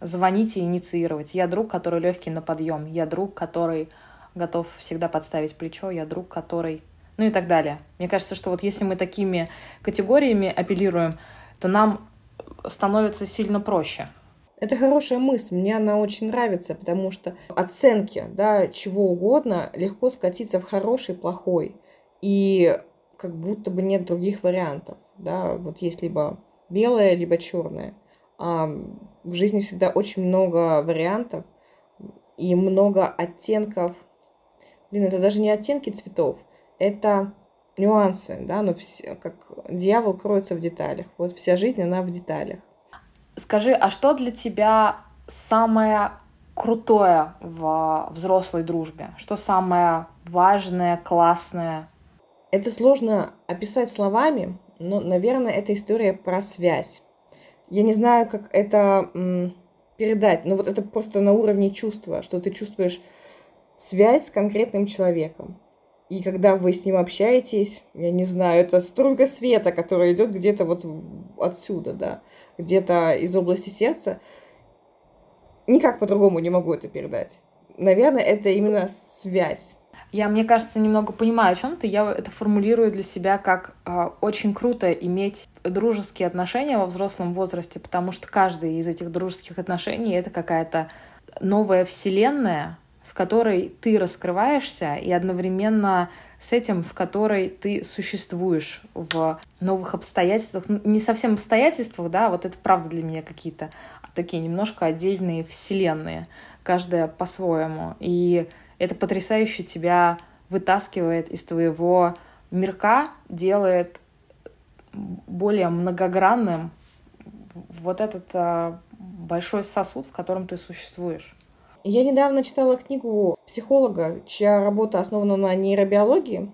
звонить и инициировать. Я друг, который легкий на подъем. Я друг, который готов всегда подставить плечо. Я друг, который... Ну и так далее. Мне кажется, что вот если мы такими категориями апеллируем, то нам становится сильно проще. Это хорошая мысль, мне она очень нравится, потому что оценки, да, чего угодно легко скатиться в хороший, плохой. И как будто бы нет других вариантов, да, вот есть либо белое, либо черное. В жизни всегда очень много вариантов и много оттенков. Блин, это даже не оттенки цветов, это нюансы, да, но все, как дьявол кроется в деталях. Вот вся жизнь, она в деталях. Скажи, а что для тебя самое крутое в взрослой дружбе? Что самое важное, классное? Это сложно описать словами, но, наверное, это история про связь. Я не знаю, как это передать, но вот это просто на уровне чувства, что ты чувствуешь связь с конкретным человеком. И когда вы с ним общаетесь, я не знаю, это струйка света, которая идет где-то вот отсюда, да, где-то из области сердца. Никак по-другому не могу это передать. Наверное, это именно связь. Я, мне кажется, немного понимаю, о чем ты. Я это формулирую для себя как э, очень круто иметь дружеские отношения во взрослом возрасте, потому что каждый из этих дружеских отношений это какая-то новая вселенная, в которой ты раскрываешься, и одновременно с этим, в которой ты существуешь в новых обстоятельствах. Не совсем обстоятельствах, да, вот это правда для меня какие-то такие немножко отдельные вселенные, каждая по-своему. И это потрясающе тебя вытаскивает из твоего мирка, делает более многогранным вот этот а, большой сосуд, в котором ты существуешь. Я недавно читала книгу психолога, чья работа основана на нейробиологии.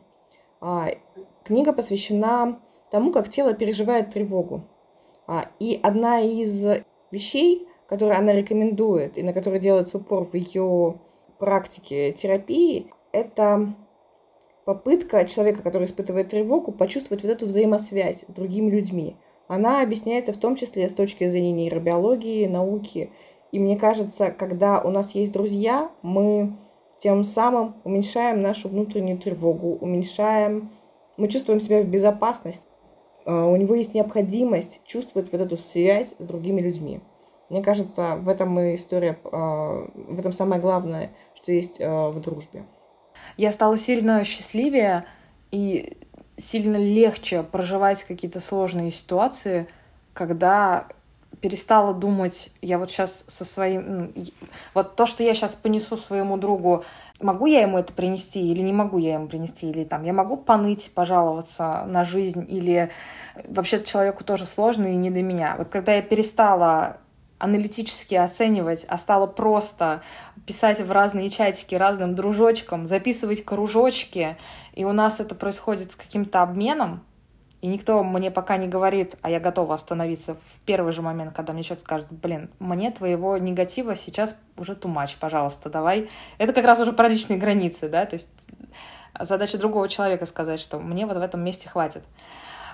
А, книга посвящена тому, как тело переживает тревогу. А, и одна из вещей, которые она рекомендует и на которые делается упор в ее практике терапии, это попытка человека, который испытывает тревогу, почувствовать вот эту взаимосвязь с другими людьми. Она объясняется в том числе с точки зрения нейробиологии, науки. И мне кажется, когда у нас есть друзья, мы тем самым уменьшаем нашу внутреннюю тревогу, уменьшаем, мы чувствуем себя в безопасности. А, у него есть необходимость чувствовать вот эту связь с другими людьми. Мне кажется, в этом и история, а, в этом самое главное, что есть а, в дружбе. Я стала сильно счастливее и сильно легче проживать какие-то сложные ситуации, когда перестала думать, я вот сейчас со своим... Вот то, что я сейчас понесу своему другу, могу я ему это принести или не могу я ему принести, или там я могу поныть, пожаловаться на жизнь, или вообще человеку тоже сложно и не до меня. Вот когда я перестала аналитически оценивать, а стала просто писать в разные чатики разным дружочкам, записывать кружочки, и у нас это происходит с каким-то обменом, и никто мне пока не говорит, а я готова остановиться в первый же момент, когда мне человек скажет, блин, мне твоего негатива сейчас уже much, пожалуйста, давай. Это как раз уже про личные границы, да, то есть задача другого человека сказать, что мне вот в этом месте хватит.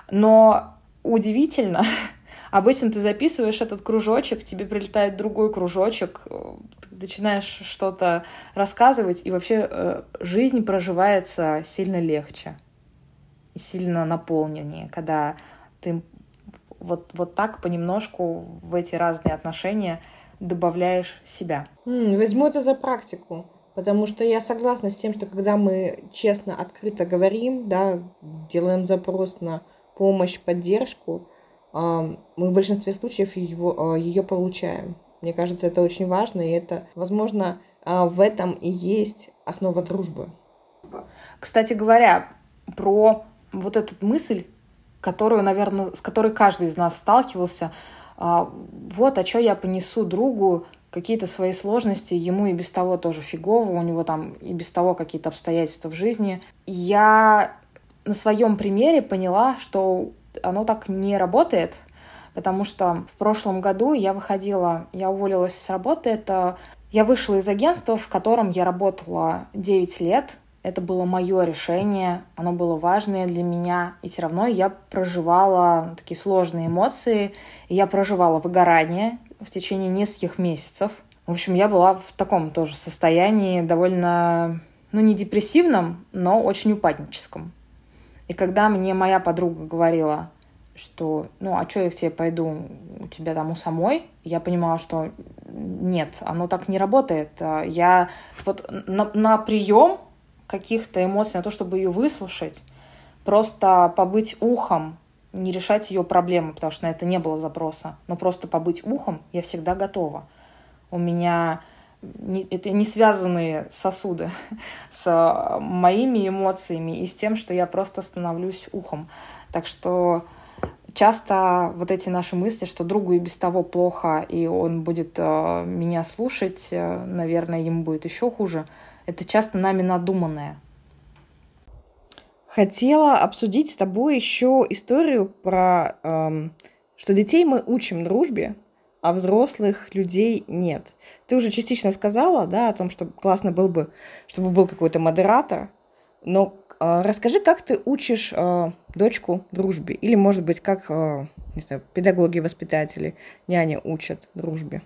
Но удивительно, Обычно ты записываешь этот кружочек, тебе прилетает другой кружочек, э, ты начинаешь что-то рассказывать, и вообще э, жизнь проживается сильно легче и сильно наполненнее, когда ты вот, вот так понемножку в эти разные отношения добавляешь себя. Возьму это за практику. Потому что я согласна с тем, что когда мы честно, открыто говорим, да, делаем запрос на помощь, поддержку, мы в большинстве случаев его, ее получаем. Мне кажется, это очень важно, и это, возможно, в этом и есть основа дружбы. Кстати говоря, про вот эту мысль, которую, наверное, с которой каждый из нас сталкивался, вот, а что я понесу другу какие-то свои сложности, ему и без того тоже фигово, у него там и без того какие-то обстоятельства в жизни. Я на своем примере поняла, что оно так не работает, потому что в прошлом году я выходила, я уволилась с работы, это я вышла из агентства, в котором я работала 9 лет, это было мое решение, оно было важное для меня, и все равно я проживала такие сложные эмоции, и я проживала выгорание в течение нескольких месяцев. В общем, я была в таком тоже состоянии довольно, ну, не депрессивном, но очень упадническом. И когда мне моя подруга говорила, что, ну, а что я к тебе пойду, у тебя там у самой, я понимала, что нет, оно так не работает. Я вот на, на прием каких-то эмоций, на то, чтобы ее выслушать, просто побыть ухом, не решать ее проблемы, потому что на это не было запроса, но просто побыть ухом я всегда готова. У меня не, это не связанные сосуды с моими эмоциями и с тем, что я просто становлюсь ухом. Так что часто вот эти наши мысли, что другу и без того плохо, и он будет э, меня слушать, э, наверное, ему будет еще хуже, это часто нами надуманное. Хотела обсудить с тобой еще историю про, эм, что детей мы учим дружбе, а взрослых людей нет. Ты уже частично сказала, да, о том, что классно был бы, чтобы был какой-то модератор, но э, расскажи, как ты учишь э, дочку дружбе, или, может быть, как, э, не знаю, педагоги, воспитатели, няни учат дружбе?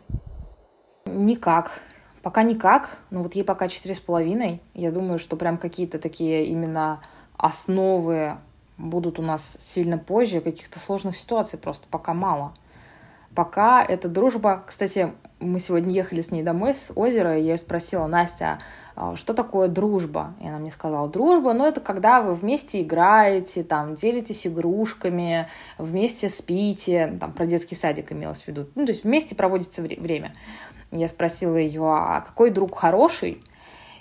Никак. Пока никак, но вот ей пока четыре с половиной. Я думаю, что прям какие-то такие именно основы будут у нас сильно позже, каких-то сложных ситуаций просто пока мало. Пока эта дружба... Кстати, мы сегодня ехали с ней домой с озера, и я ее спросила, Настя, а что такое дружба? И она мне сказала, дружба, ну это когда вы вместе играете, там, делитесь игрушками, вместе спите, там, про детский садик имелось в виду, ну, то есть вместе проводится время. Я спросила ее, а какой друг хороший?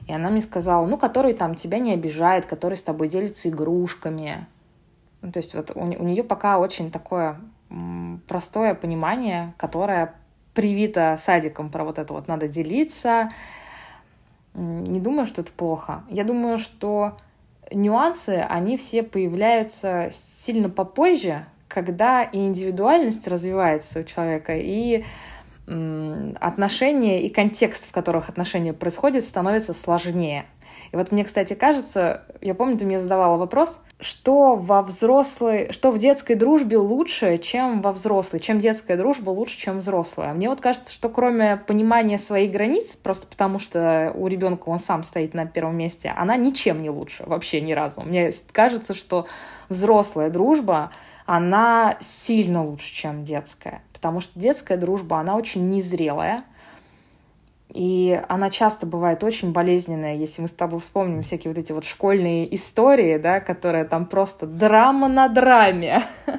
И она мне сказала, ну, который там тебя не обижает, который с тобой делится игрушками. Ну, то есть вот у, у нее пока очень такое простое понимание, которое привито садиком про вот это вот надо делиться. Не думаю, что это плохо. Я думаю, что нюансы, они все появляются сильно попозже, когда и индивидуальность развивается у человека, и отношения и контекст, в которых отношения происходят, становится сложнее. И вот мне, кстати, кажется, я помню, ты мне задавала вопрос, что во взрослой, что в детской дружбе лучше, чем во взрослой, чем детская дружба лучше, чем взрослая. Мне вот кажется, что кроме понимания своих границ, просто потому что у ребенка он сам стоит на первом месте, она ничем не лучше, вообще ни разу. Мне кажется, что взрослая дружба, она сильно лучше, чем детская потому что детская дружба, она очень незрелая, и она часто бывает очень болезненная, если мы с тобой вспомним всякие вот эти вот школьные истории, да, которые там просто драма на драме.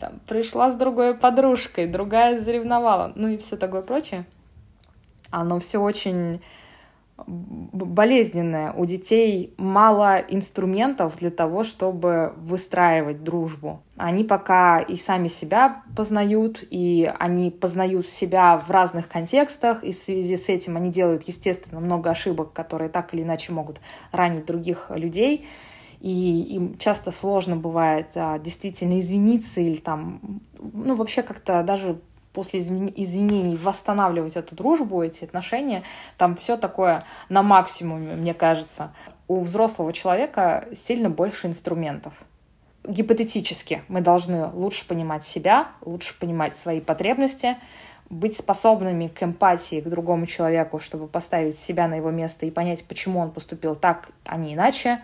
Там, пришла с другой подружкой, другая заревновала, ну и все такое прочее. Оно все очень болезненное. У детей мало инструментов для того, чтобы выстраивать дружбу. Они пока и сами себя познают, и они познают себя в разных контекстах, и в связи с этим они делают, естественно, много ошибок, которые так или иначе могут ранить других людей. И им часто сложно бывает а, действительно извиниться или там, ну, вообще как-то даже после извинений восстанавливать эту дружбу, эти отношения, там все такое на максимуме, мне кажется. У взрослого человека сильно больше инструментов. Гипотетически мы должны лучше понимать себя, лучше понимать свои потребности, быть способными к эмпатии к другому человеку, чтобы поставить себя на его место и понять, почему он поступил так, а не иначе,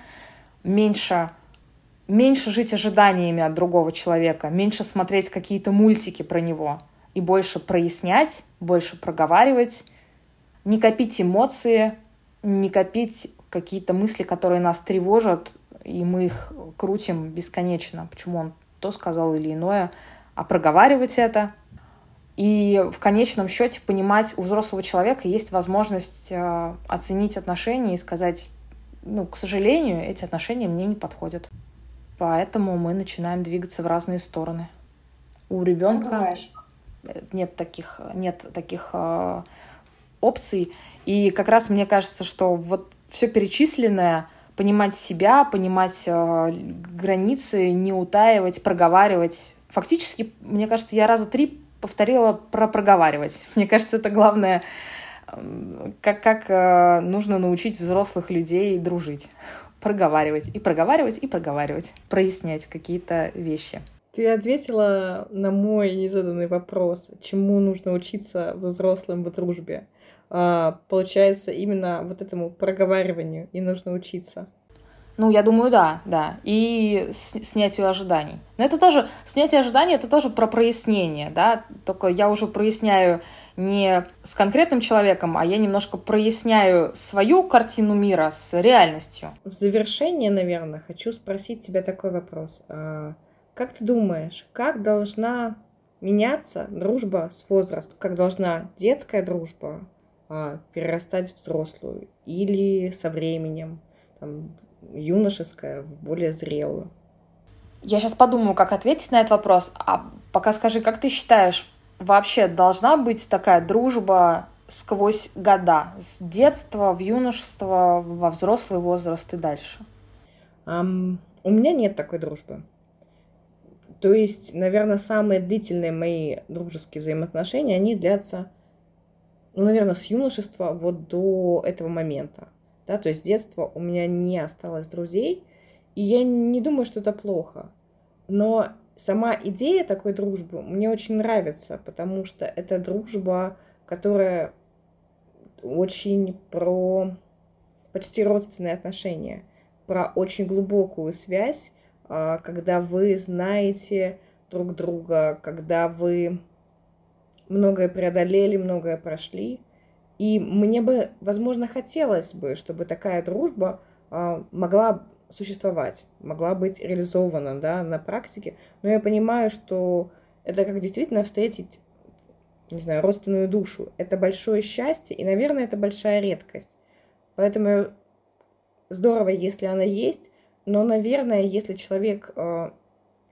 меньше меньше жить ожиданиями от другого человека, меньше смотреть какие-то мультики про него, и больше прояснять, больше проговаривать, не копить эмоции, не копить какие-то мысли, которые нас тревожат, и мы их крутим бесконечно. Почему он то сказал или иное, а проговаривать это. И в конечном счете понимать, у взрослого человека есть возможность э, оценить отношения и сказать, ну, к сожалению, эти отношения мне не подходят. Поэтому мы начинаем двигаться в разные стороны. У ребенка нет таких, нет таких э, опций. И как раз мне кажется, что вот все перечисленное, понимать себя, понимать э, границы, не утаивать, проговаривать. Фактически, мне кажется, я раза три повторила про проговаривать. Мне кажется, это главное, как, как э, нужно научить взрослых людей дружить. Проговаривать и проговаривать и проговаривать, прояснять какие-то вещи. Ты ответила на мой незаданный вопрос, чему нужно учиться взрослым в дружбе. А, получается, именно вот этому проговариванию и нужно учиться. Ну, я думаю, да, да. И снятию ожиданий. Но это тоже, снятие ожиданий, это тоже про прояснение, да. Только я уже проясняю не с конкретным человеком, а я немножко проясняю свою картину мира с реальностью. В завершение, наверное, хочу спросить тебя такой вопрос. Как ты думаешь, как должна меняться дружба с возрастом? Как должна детская дружба а, перерастать в взрослую? Или со временем? Там, юношеская в более зрелую? Я сейчас подумаю, как ответить на этот вопрос. А пока скажи, как ты считаешь, вообще должна быть такая дружба сквозь года, с детства в юношество, во взрослый возраст и дальше? Um, у меня нет такой дружбы. То есть, наверное, самые длительные мои дружеские взаимоотношения, они длятся, ну, наверное, с юношества вот до этого момента да, то есть с детства у меня не осталось друзей, и я не думаю, что это плохо. Но сама идея такой дружбы мне очень нравится, потому что это дружба, которая очень про почти родственные отношения, про очень глубокую связь, когда вы знаете друг друга, когда вы многое преодолели, многое прошли – и мне бы, возможно, хотелось бы, чтобы такая дружба э, могла существовать, могла быть реализована да, на практике. Но я понимаю, что это как действительно встретить, не знаю, родственную душу. Это большое счастье, и, наверное, это большая редкость. Поэтому здорово, если она есть, но, наверное, если человек э,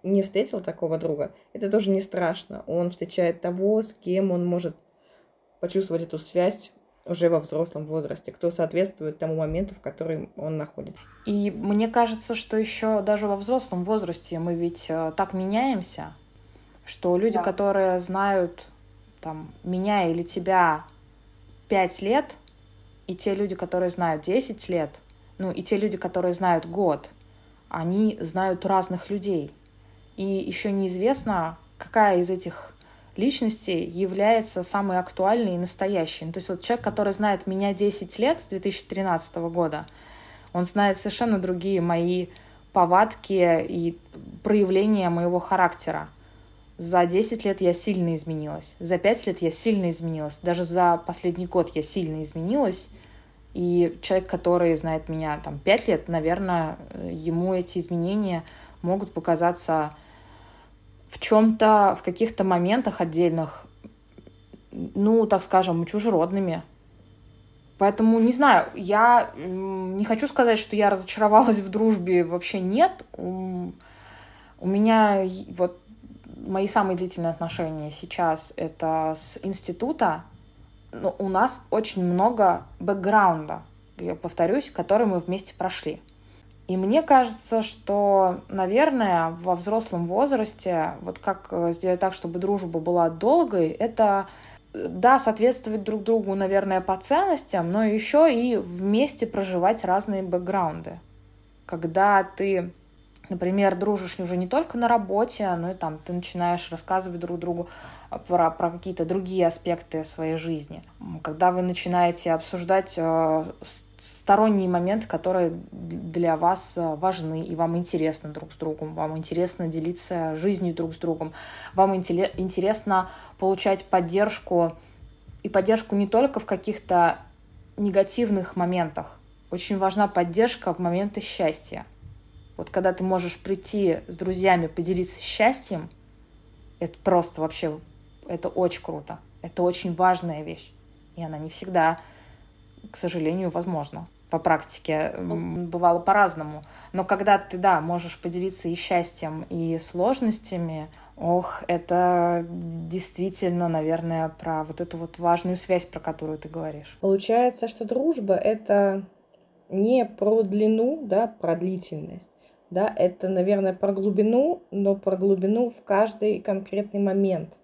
не встретил такого друга, это тоже не страшно. Он встречает того, с кем он может почувствовать эту связь уже во взрослом возрасте, кто соответствует тому моменту, в котором он находится. И мне кажется, что еще даже во взрослом возрасте мы ведь э, так меняемся, что люди, да. которые знают там, меня или тебя пять лет, и те люди, которые знают 10 лет, ну и те люди, которые знают год, они знают разных людей. И еще неизвестно, какая из этих личности является самой актуальной и настоящей. Ну, то есть вот человек, который знает меня 10 лет с 2013 года, он знает совершенно другие мои повадки и проявления моего характера. За 10 лет я сильно изменилась. За 5 лет я сильно изменилась. Даже за последний год я сильно изменилась. И человек, который знает меня там 5 лет, наверное, ему эти изменения могут показаться в чем-то, в каких-то моментах отдельных, ну, так скажем, чужеродными. Поэтому, не знаю, я не хочу сказать, что я разочаровалась в дружбе, вообще нет. У меня вот мои самые длительные отношения сейчас это с института, но у нас очень много бэкграунда, я повторюсь, который мы вместе прошли. И мне кажется, что, наверное, во взрослом возрасте, вот как э, сделать так, чтобы дружба была долгой, это да, соответствовать друг другу, наверное, по ценностям, но еще и вместе проживать разные бэкграунды. Когда ты, например, дружишь уже не только на работе, но и там ты начинаешь рассказывать друг другу про, про какие-то другие аспекты своей жизни. Когда вы начинаете обсуждать э, сторонние моменты, которые для вас э, важны, и вам интересно друг с другом, вам интересно делиться жизнью друг с другом, вам интересно получать поддержку, и поддержку не только в каких-то негативных моментах. Очень важна поддержка в моменты счастья. Вот когда ты можешь прийти с друзьями, поделиться счастьем, Это просто вообще, это очень круто. Это очень важная вещь. И она не всегда, к сожалению, возможна. По практике бывало по-разному. Но когда ты, да, можешь поделиться и счастьем, и сложностями, ох, это действительно, наверное, про вот эту вот важную связь, про которую ты говоришь. Получается, что дружба — это не про длину, да, про длительность. Да, это, наверное, про глубину, но про глубину в каждый конкретный момент.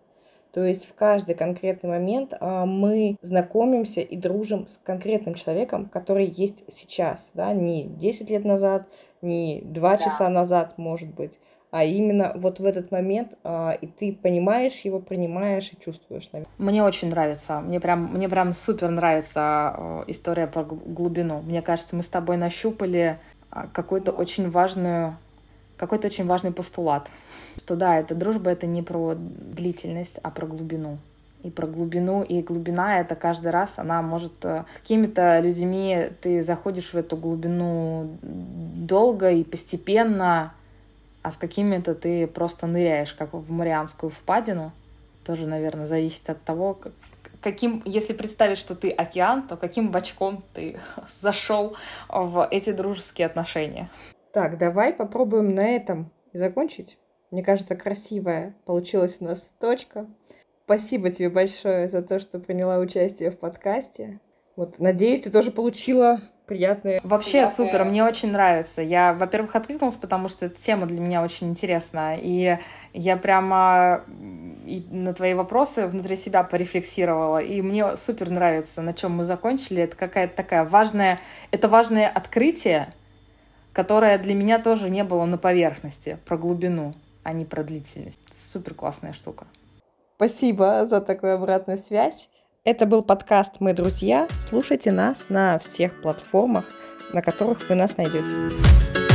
То есть в каждый конкретный момент а, мы знакомимся и дружим с конкретным человеком, который есть сейчас, да, не 10 лет назад, не 2 да. часа назад, может быть, а именно вот в этот момент, а, и ты понимаешь его, принимаешь и чувствуешь. Наверное. Мне очень нравится, мне прям, мне прям супер нравится а, история про глубину. Мне кажется, мы с тобой нащупали какую-то очень важную, какой-то очень важный постулат, что да, эта дружба это не про длительность, а про глубину и про глубину, и глубина это каждый раз, она может э, какими-то людьми ты заходишь в эту глубину долго и постепенно, а с какими-то ты просто ныряешь, как в Марианскую впадину. Тоже, наверное, зависит от того, каким, если представить, что ты океан, то каким бочком ты зашел в эти дружеские отношения. Так, давай попробуем на этом закончить. Мне кажется, красивая получилась у нас точка. Спасибо тебе большое за то, что приняла участие в подкасте. Вот, надеюсь, ты тоже получила приятные. Вообще приятные... супер, мне очень нравится. Я, во-первых, откликнулась, потому что эта тема для меня очень интересна. И я прямо и на твои вопросы внутри себя порефлексировала. И мне супер нравится, на чем мы закончили. Это какая-то такая важная, это важное открытие, которое для меня тоже не было на поверхности, про глубину, а не про длительность. Супер классная штука. Спасибо за такую обратную связь. Это был подкаст «Мы друзья». Слушайте нас на всех платформах, на которых вы нас найдете.